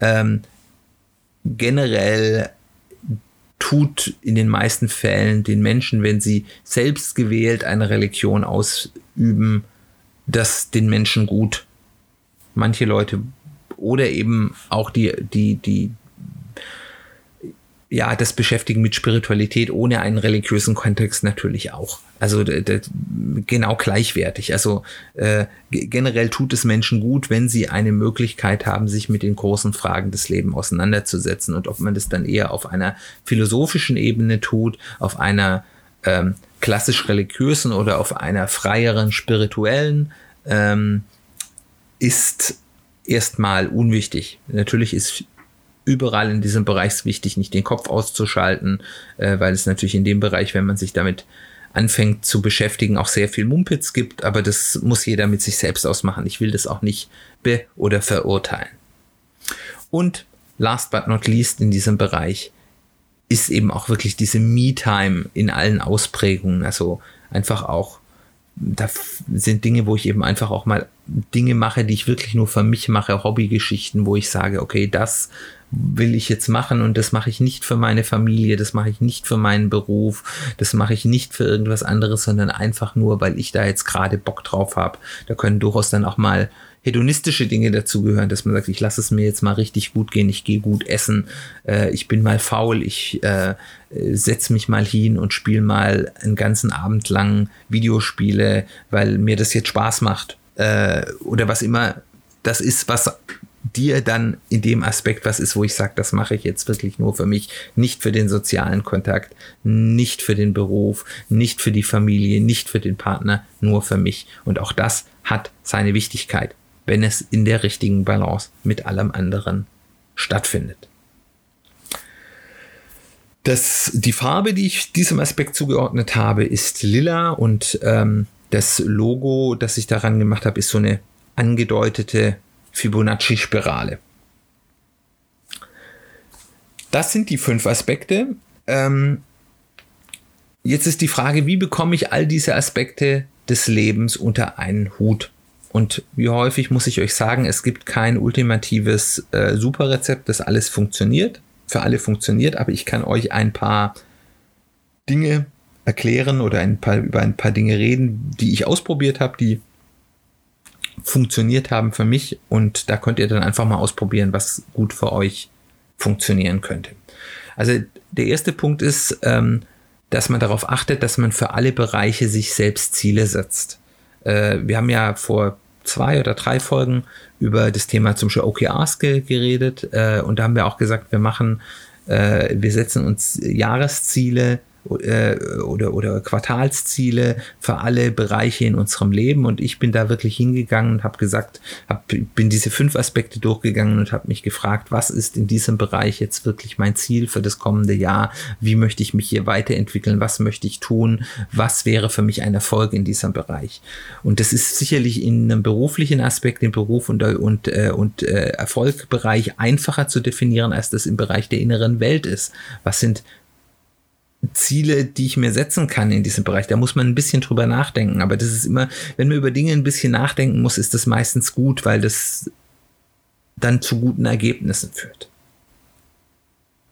Ähm, generell tut in den meisten Fällen den Menschen, wenn sie selbst gewählt eine Religion ausüben, das den Menschen gut. Manche Leute oder eben auch die, die, die, ja, das Beschäftigen mit Spiritualität ohne einen religiösen Kontext natürlich auch. Also genau gleichwertig. Also äh, generell tut es Menschen gut, wenn sie eine Möglichkeit haben, sich mit den großen Fragen des Lebens auseinanderzusetzen. Und ob man das dann eher auf einer philosophischen Ebene tut, auf einer ähm, klassisch religiösen oder auf einer freieren spirituellen, ähm, ist erstmal unwichtig. Natürlich ist überall in diesem Bereich wichtig, nicht den Kopf auszuschalten, äh, weil es natürlich in dem Bereich, wenn man sich damit anfängt zu beschäftigen, auch sehr viel Mumpitz gibt, aber das muss jeder mit sich selbst ausmachen. Ich will das auch nicht be- oder verurteilen. Und last but not least in diesem Bereich ist eben auch wirklich diese Me-Time in allen Ausprägungen, also einfach auch da sind Dinge, wo ich eben einfach auch mal Dinge mache, die ich wirklich nur für mich mache, Hobbygeschichten, wo ich sage, okay, das will ich jetzt machen und das mache ich nicht für meine Familie, das mache ich nicht für meinen Beruf, das mache ich nicht für irgendwas anderes, sondern einfach nur, weil ich da jetzt gerade Bock drauf habe. Da können durchaus dann auch mal hedonistische Dinge dazugehören, dass man sagt, ich lasse es mir jetzt mal richtig gut gehen, ich gehe gut essen, äh, ich bin mal faul, ich äh, setze mich mal hin und spiele mal einen ganzen Abend lang Videospiele, weil mir das jetzt Spaß macht äh, oder was immer das ist, was dir dann in dem Aspekt was ist, wo ich sage, das mache ich jetzt wirklich nur für mich, nicht für den sozialen Kontakt, nicht für den Beruf, nicht für die Familie, nicht für den Partner, nur für mich. Und auch das hat seine Wichtigkeit, wenn es in der richtigen Balance mit allem anderen stattfindet. Das, die Farbe, die ich diesem Aspekt zugeordnet habe, ist lila und ähm, das Logo, das ich daran gemacht habe, ist so eine angedeutete Fibonacci-Spirale. Das sind die fünf Aspekte. Ähm, jetzt ist die Frage, wie bekomme ich all diese Aspekte des Lebens unter einen Hut? Und wie häufig muss ich euch sagen, es gibt kein ultimatives äh, Superrezept, das alles funktioniert, für alle funktioniert, aber ich kann euch ein paar Dinge erklären oder ein paar, über ein paar Dinge reden, die ich ausprobiert habe, die funktioniert haben für mich und da könnt ihr dann einfach mal ausprobieren, was gut für euch funktionieren könnte. Also der erste Punkt ist, ähm, dass man darauf achtet, dass man für alle Bereiche sich selbst Ziele setzt. Äh, wir haben ja vor zwei oder drei Folgen über das Thema zum Beispiel OKRs ge geredet. Äh, und da haben wir auch gesagt, wir machen, äh, wir setzen uns Jahresziele oder, oder Quartalsziele für alle Bereiche in unserem Leben. Und ich bin da wirklich hingegangen und habe gesagt, hab, bin diese fünf Aspekte durchgegangen und habe mich gefragt, was ist in diesem Bereich jetzt wirklich mein Ziel für das kommende Jahr? Wie möchte ich mich hier weiterentwickeln? Was möchte ich tun? Was wäre für mich ein Erfolg in diesem Bereich? Und das ist sicherlich in einem beruflichen Aspekt, im Beruf und, und, äh, und äh, Erfolgbereich einfacher zu definieren, als das im Bereich der inneren Welt ist. Was sind Ziele, die ich mir setzen kann in diesem Bereich. Da muss man ein bisschen drüber nachdenken. Aber das ist immer, wenn man über Dinge ein bisschen nachdenken muss, ist das meistens gut, weil das dann zu guten Ergebnissen führt.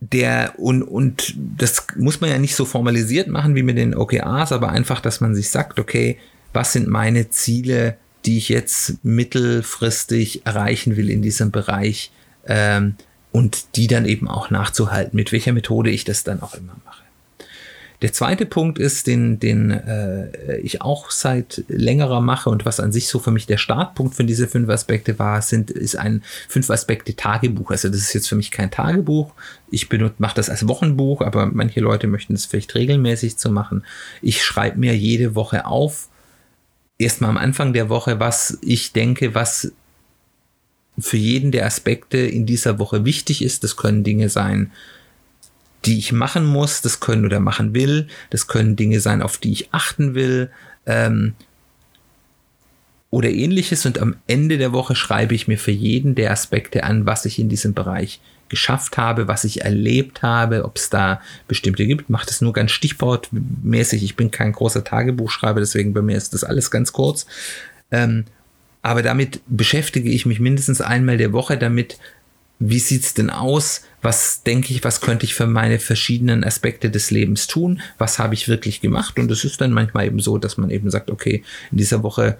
Der, und, und das muss man ja nicht so formalisiert machen wie mit den OKRs, aber einfach, dass man sich sagt, okay, was sind meine Ziele, die ich jetzt mittelfristig erreichen will in diesem Bereich ähm, und die dann eben auch nachzuhalten, mit welcher Methode ich das dann auch immer mache. Der zweite Punkt ist, den, den äh, ich auch seit längerer mache und was an sich so für mich der Startpunkt für diese fünf Aspekte war, sind, ist ein fünf Aspekte Tagebuch. Also das ist jetzt für mich kein Tagebuch. Ich mache das als Wochenbuch, aber manche Leute möchten es vielleicht regelmäßig zu machen. Ich schreibe mir jede Woche auf, erstmal am Anfang der Woche, was ich denke, was für jeden der Aspekte in dieser Woche wichtig ist. Das können Dinge sein, die ich machen muss, das können oder machen will, das können Dinge sein, auf die ich achten will ähm, oder ähnliches. Und am Ende der Woche schreibe ich mir für jeden der Aspekte an, was ich in diesem Bereich geschafft habe, was ich erlebt habe, ob es da bestimmte gibt. Macht es nur ganz stichwortmäßig. Ich bin kein großer Tagebuchschreiber, deswegen bei mir ist das alles ganz kurz. Ähm, aber damit beschäftige ich mich mindestens einmal der Woche damit, wie sieht's denn aus? Was denke ich, was könnte ich für meine verschiedenen Aspekte des Lebens tun? Was habe ich wirklich gemacht? Und es ist dann manchmal eben so, dass man eben sagt, okay, in dieser Woche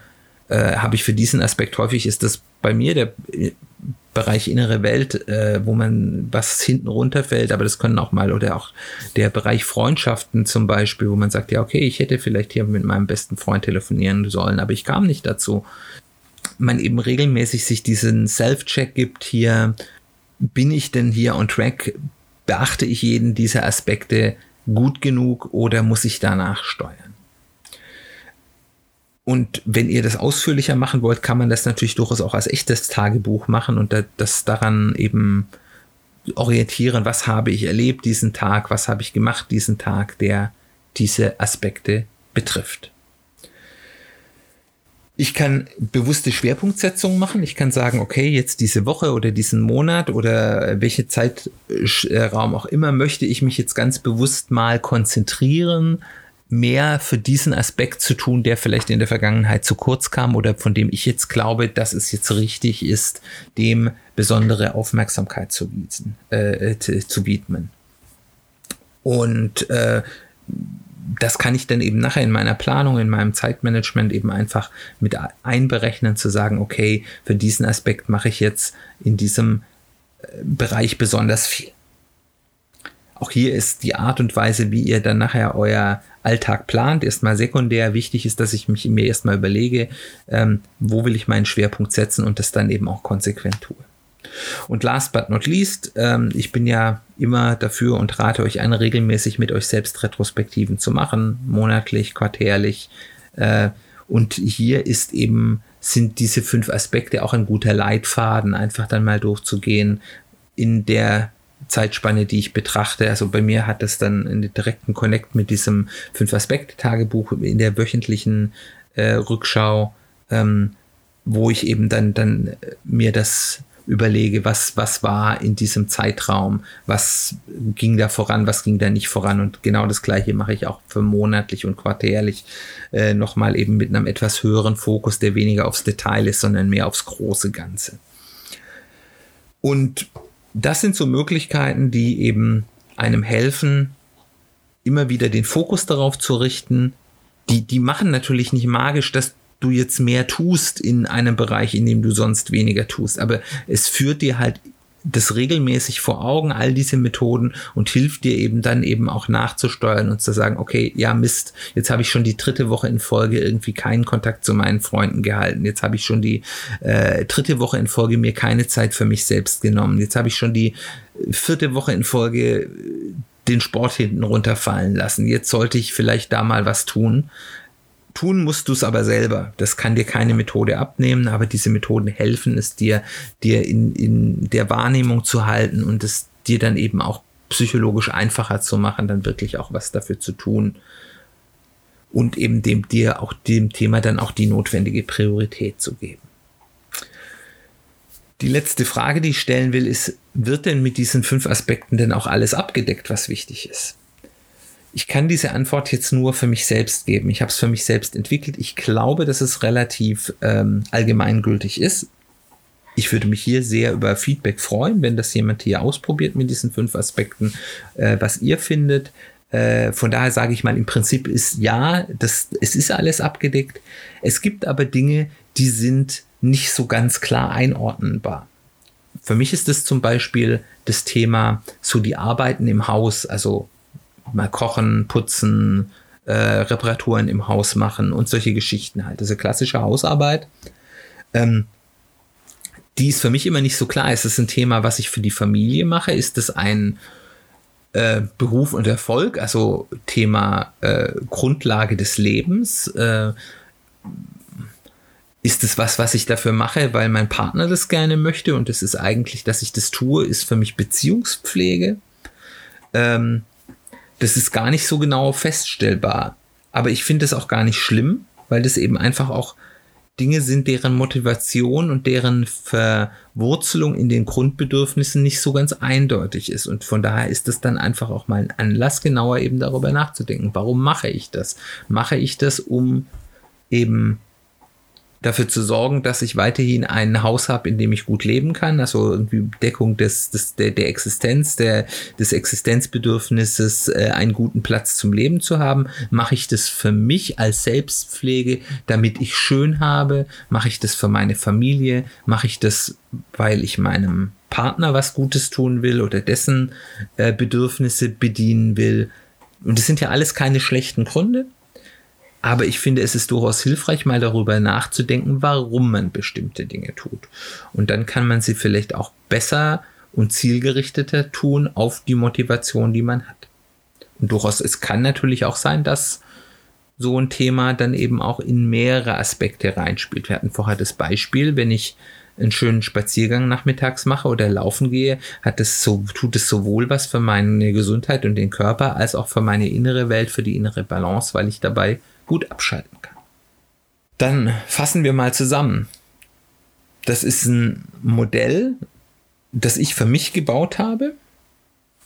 äh, habe ich für diesen Aspekt häufig ist das bei mir der äh, Bereich innere Welt, äh, wo man was hinten runterfällt, aber das können auch mal oder auch der Bereich Freundschaften zum Beispiel, wo man sagt, ja, okay, ich hätte vielleicht hier mit meinem besten Freund telefonieren sollen, aber ich kam nicht dazu. Man eben regelmäßig sich diesen Self-Check gibt hier, bin ich denn hier on track? Beachte ich jeden dieser Aspekte gut genug oder muss ich danach steuern? Und wenn ihr das ausführlicher machen wollt, kann man das natürlich durchaus auch als echtes Tagebuch machen und das daran eben orientieren, was habe ich erlebt diesen Tag, was habe ich gemacht diesen Tag, der diese Aspekte betrifft. Ich kann bewusste Schwerpunktsetzungen machen. Ich kann sagen, okay, jetzt diese Woche oder diesen Monat oder welche Zeitraum auch immer möchte ich mich jetzt ganz bewusst mal konzentrieren, mehr für diesen Aspekt zu tun, der vielleicht in der Vergangenheit zu kurz kam oder von dem ich jetzt glaube, dass es jetzt richtig ist, dem besondere Aufmerksamkeit zu, bieten, äh, zu widmen. Und äh, das kann ich dann eben nachher in meiner Planung, in meinem Zeitmanagement eben einfach mit einberechnen, zu sagen, okay, für diesen Aspekt mache ich jetzt in diesem äh, Bereich besonders viel. Auch hier ist die Art und Weise, wie ihr dann nachher euer Alltag plant, erstmal sekundär. Wichtig ist, dass ich mich mir erstmal überlege, ähm, wo will ich meinen Schwerpunkt setzen und das dann eben auch konsequent tue. Und last but not least, ähm, ich bin ja immer dafür und rate euch an, regelmäßig mit euch selbst Retrospektiven zu machen, monatlich, quartärlich. Äh, und hier ist eben, sind diese fünf Aspekte auch ein guter Leitfaden, einfach dann mal durchzugehen in der Zeitspanne, die ich betrachte. Also bei mir hat das dann einen direkten Connect mit diesem Fünf-Aspekte-Tagebuch in der wöchentlichen äh, Rückschau, ähm, wo ich eben dann, dann mir das überlege, was, was war in diesem Zeitraum, was ging da voran, was ging da nicht voran. Und genau das gleiche mache ich auch für monatlich und quartärlich äh, nochmal eben mit einem etwas höheren Fokus, der weniger aufs Detail ist, sondern mehr aufs große Ganze. Und das sind so Möglichkeiten, die eben einem helfen, immer wieder den Fokus darauf zu richten. Die, die machen natürlich nicht magisch, dass du jetzt mehr tust in einem Bereich, in dem du sonst weniger tust. Aber es führt dir halt das regelmäßig vor Augen, all diese Methoden und hilft dir eben dann eben auch nachzusteuern und zu sagen, okay, ja Mist, jetzt habe ich schon die dritte Woche in Folge irgendwie keinen Kontakt zu meinen Freunden gehalten. Jetzt habe ich schon die äh, dritte Woche in Folge mir keine Zeit für mich selbst genommen. Jetzt habe ich schon die vierte Woche in Folge den Sport hinten runterfallen lassen. Jetzt sollte ich vielleicht da mal was tun. Tun musst du es aber selber. Das kann dir keine Methode abnehmen, aber diese Methoden helfen es dir, dir in, in der Wahrnehmung zu halten und es dir dann eben auch psychologisch einfacher zu machen, dann wirklich auch was dafür zu tun und eben dem dir auch dem Thema dann auch die notwendige Priorität zu geben. Die letzte Frage, die ich stellen will, ist, wird denn mit diesen fünf Aspekten denn auch alles abgedeckt, was wichtig ist? Ich kann diese Antwort jetzt nur für mich selbst geben. Ich habe es für mich selbst entwickelt. Ich glaube, dass es relativ ähm, allgemeingültig ist. Ich würde mich hier sehr über Feedback freuen, wenn das jemand hier ausprobiert mit diesen fünf Aspekten, äh, was ihr findet. Äh, von daher sage ich mal, im Prinzip ist ja, das, es ist alles abgedeckt. Es gibt aber Dinge, die sind nicht so ganz klar einordnenbar. Für mich ist es zum Beispiel das Thema so die Arbeiten im Haus, also mal kochen, putzen, äh, Reparaturen im Haus machen und solche Geschichten halt. Diese klassische Hausarbeit. Ähm, die ist für mich immer nicht so klar. Ist das ein Thema, was ich für die Familie mache? Ist das ein äh, Beruf und Erfolg? Also Thema äh, Grundlage des Lebens? Äh, ist es was, was ich dafür mache, weil mein Partner das gerne möchte und es ist eigentlich, dass ich das tue, ist für mich Beziehungspflege. Ähm, das ist gar nicht so genau feststellbar. Aber ich finde es auch gar nicht schlimm, weil das eben einfach auch Dinge sind, deren Motivation und deren Verwurzelung in den Grundbedürfnissen nicht so ganz eindeutig ist. Und von daher ist es dann einfach auch mal ein Anlass, genauer eben darüber nachzudenken. Warum mache ich das? Mache ich das, um eben dafür zu sorgen, dass ich weiterhin ein Haus habe, in dem ich gut leben kann, also irgendwie Deckung des, des der, der Existenz, der, des Existenzbedürfnisses, äh, einen guten Platz zum Leben zu haben, mache ich das für mich als Selbstpflege, damit ich schön habe, mache ich das für meine Familie, mache ich das, weil ich meinem Partner was Gutes tun will oder dessen äh, Bedürfnisse bedienen will. Und das sind ja alles keine schlechten Gründe. Aber ich finde, es ist durchaus hilfreich, mal darüber nachzudenken, warum man bestimmte Dinge tut. Und dann kann man sie vielleicht auch besser und zielgerichteter tun auf die Motivation, die man hat. Und durchaus, es kann natürlich auch sein, dass so ein Thema dann eben auch in mehrere Aspekte reinspielt. Wir hatten vorher das Beispiel, wenn ich einen schönen Spaziergang nachmittags mache oder laufen gehe, hat es so, tut es sowohl was für meine Gesundheit und den Körper als auch für meine innere Welt, für die innere Balance, weil ich dabei gut abschalten kann. Dann fassen wir mal zusammen. Das ist ein Modell, das ich für mich gebaut habe.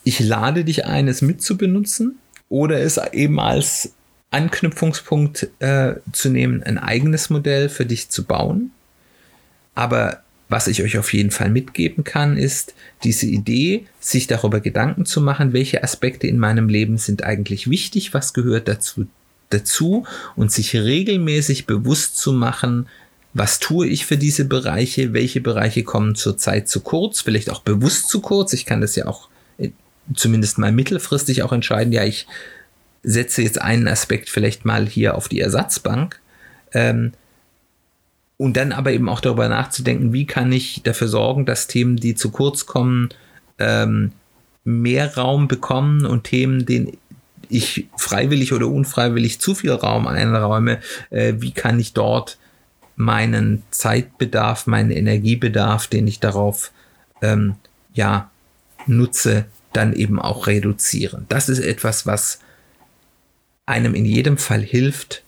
Ich lade dich ein, es mitzubenutzen oder es eben als Anknüpfungspunkt äh, zu nehmen, ein eigenes Modell für dich zu bauen. Aber was ich euch auf jeden Fall mitgeben kann, ist diese Idee, sich darüber Gedanken zu machen, welche Aspekte in meinem Leben sind eigentlich wichtig, was gehört dazu dazu und sich regelmäßig bewusst zu machen, was tue ich für diese Bereiche, welche Bereiche kommen zurzeit zu kurz, vielleicht auch bewusst zu kurz. Ich kann das ja auch äh, zumindest mal mittelfristig auch entscheiden, ja, ich setze jetzt einen Aspekt vielleicht mal hier auf die Ersatzbank. Ähm, und dann aber eben auch darüber nachzudenken, wie kann ich dafür sorgen, dass Themen, die zu kurz kommen, ähm, mehr Raum bekommen und Themen, denen ich freiwillig oder unfreiwillig zu viel Raum einräume, äh, wie kann ich dort meinen Zeitbedarf, meinen Energiebedarf, den ich darauf ähm, ja nutze, dann eben auch reduzieren. Das ist etwas, was einem in jedem Fall hilft,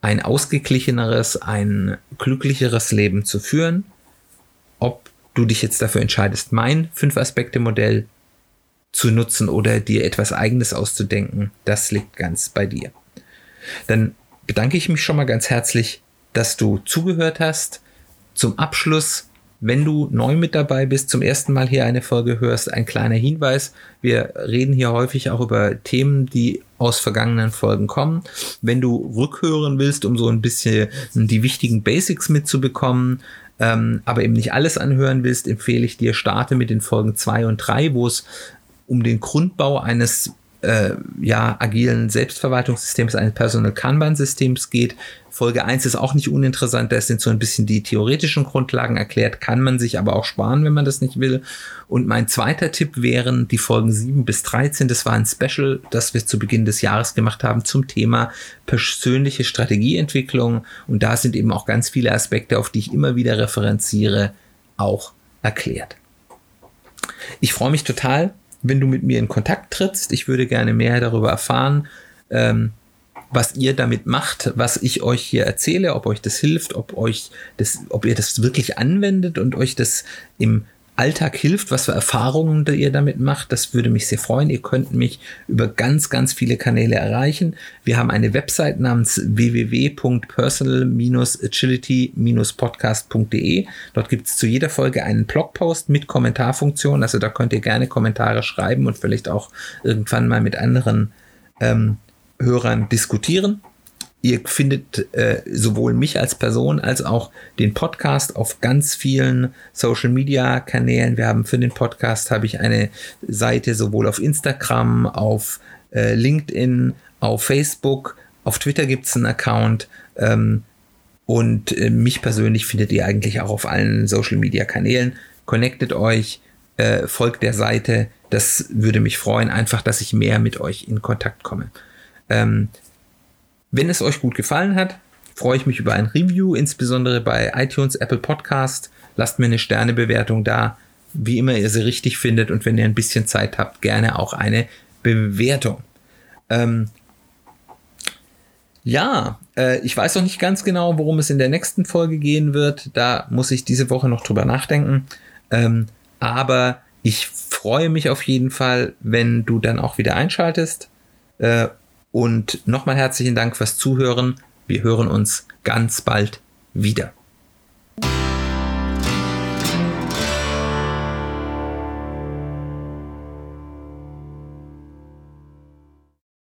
ein ausgeglicheneres, ein glücklicheres Leben zu führen. Ob du dich jetzt dafür entscheidest, mein Fünf-Aspekte-Modell zu nutzen oder dir etwas Eigenes auszudenken, das liegt ganz bei dir. Dann bedanke ich mich schon mal ganz herzlich, dass du zugehört hast. Zum Abschluss, wenn du neu mit dabei bist, zum ersten Mal hier eine Folge hörst, ein kleiner Hinweis. Wir reden hier häufig auch über Themen, die aus vergangenen Folgen kommen. Wenn du rückhören willst, um so ein bisschen die wichtigen Basics mitzubekommen, ähm, aber eben nicht alles anhören willst, empfehle ich dir, starte mit den Folgen 2 und 3, wo es um den Grundbau eines äh, ja, agilen Selbstverwaltungssystems, eines Personal Kanban-Systems geht. Folge 1 ist auch nicht uninteressant, da sind so ein bisschen die theoretischen Grundlagen erklärt, kann man sich aber auch sparen, wenn man das nicht will. Und mein zweiter Tipp wären die Folgen 7 bis 13. Das war ein Special, das wir zu Beginn des Jahres gemacht haben zum Thema persönliche Strategieentwicklung. Und da sind eben auch ganz viele Aspekte, auf die ich immer wieder referenziere, auch erklärt. Ich freue mich total, wenn du mit mir in Kontakt trittst. Ich würde gerne mehr darüber erfahren, ähm, was ihr damit macht, was ich euch hier erzähle, ob euch das hilft, ob euch das, ob ihr das wirklich anwendet und euch das im Alltag hilft, was für Erfahrungen ihr damit macht. Das würde mich sehr freuen. Ihr könnt mich über ganz, ganz viele Kanäle erreichen. Wir haben eine Website namens www.personal-agility-podcast.de. Dort gibt es zu jeder Folge einen Blogpost mit Kommentarfunktion. Also da könnt ihr gerne Kommentare schreiben und vielleicht auch irgendwann mal mit anderen ähm, Hörern diskutieren. Ihr findet äh, sowohl mich als Person als auch den Podcast auf ganz vielen Social Media Kanälen. Wir haben für den Podcast habe ich eine Seite sowohl auf Instagram, auf äh, LinkedIn, auf Facebook, auf Twitter gibt es einen Account. Ähm, und äh, mich persönlich findet ihr eigentlich auch auf allen Social Media Kanälen. Connectet euch, äh, folgt der Seite. Das würde mich freuen, einfach, dass ich mehr mit euch in Kontakt komme. Ähm, wenn es euch gut gefallen hat, freue ich mich über ein Review, insbesondere bei iTunes, Apple Podcast. Lasst mir eine Sternebewertung da, wie immer ihr sie richtig findet und wenn ihr ein bisschen Zeit habt, gerne auch eine Bewertung. Ähm, ja, äh, ich weiß noch nicht ganz genau, worum es in der nächsten Folge gehen wird. Da muss ich diese Woche noch drüber nachdenken. Ähm, aber ich freue mich auf jeden Fall, wenn du dann auch wieder einschaltest. Äh, und nochmal herzlichen Dank fürs Zuhören. Wir hören uns ganz bald wieder.